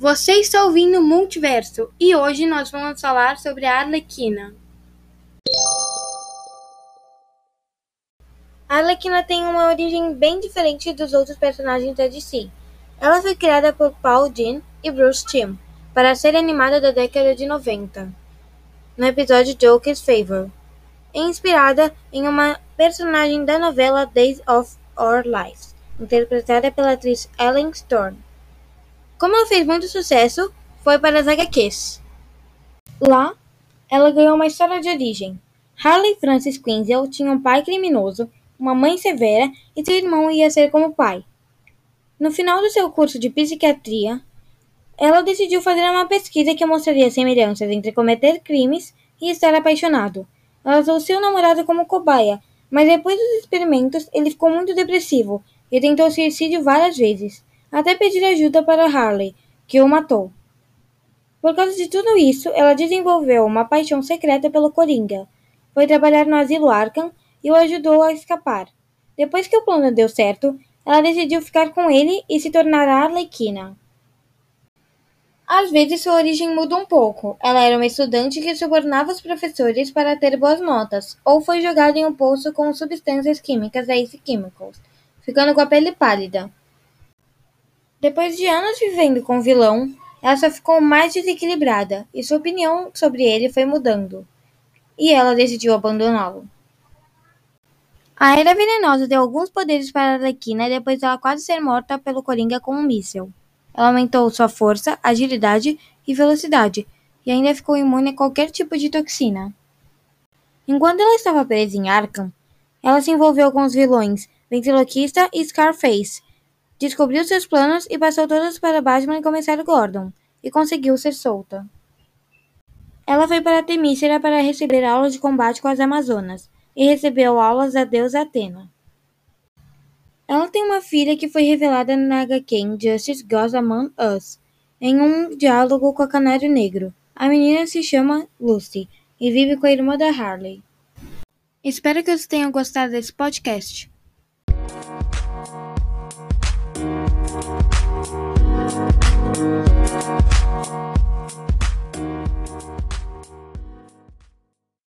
Você está ouvindo o Multiverso e hoje nós vamos falar sobre a Arlequina. A Arlequina tem uma origem bem diferente dos outros personagens da DC. Ela foi criada por Paul Dini e Bruce Timm para ser animada da década de 90, no episódio Joker's Favor, inspirada em uma personagem da novela Days of Our Lives, interpretada pela atriz Ellen Stone. Como ela fez muito sucesso, foi para as HQs. Lá, ela ganhou uma história de origem. Harley Francis Quinzel tinha um pai criminoso, uma mãe severa e seu irmão ia ser como pai. No final do seu curso de psiquiatria, ela decidiu fazer uma pesquisa que mostraria semelhanças entre cometer crimes e estar apaixonado. Ela usou seu namorado como cobaia, mas depois dos experimentos ele ficou muito depressivo e tentou suicídio várias vezes até pedir ajuda para Harley, que o matou. Por causa de tudo isso, ela desenvolveu uma paixão secreta pelo Coringa. Foi trabalhar no asilo Arkham e o ajudou a escapar. Depois que o plano deu certo, ela decidiu ficar com ele e se tornar a Arlequina. Às vezes sua origem muda um pouco. Ela era uma estudante que subornava os professores para ter boas notas, ou foi jogada em um poço com substâncias químicas Ace Chemicals, ficando com a pele pálida. Depois de anos vivendo com o vilão, ela só ficou mais desequilibrada e sua opinião sobre ele foi mudando, e ela decidiu abandoná-lo. A Era Venenosa deu alguns poderes para a Arlequina depois dela quase ser morta pelo Coringa com um míssil. Ela aumentou sua força, agilidade e velocidade, e ainda ficou imune a qualquer tipo de toxina. Enquanto ela estava presa em Arkham, ela se envolveu com os vilões Ventriloquista e Scarface, Descobriu seus planos e passou todos para Batman e Comissário Gordon, e conseguiu ser solta. Ela foi para Temícera para receber aulas de combate com as Amazonas, e recebeu aulas da deusa Atena. Ela tem uma filha que foi revelada na HQ Justice Goes Among Us, em um diálogo com a Canário Negro. A menina se chama Lucy e vive com a irmã da Harley. Espero que você tenha gostado desse podcast.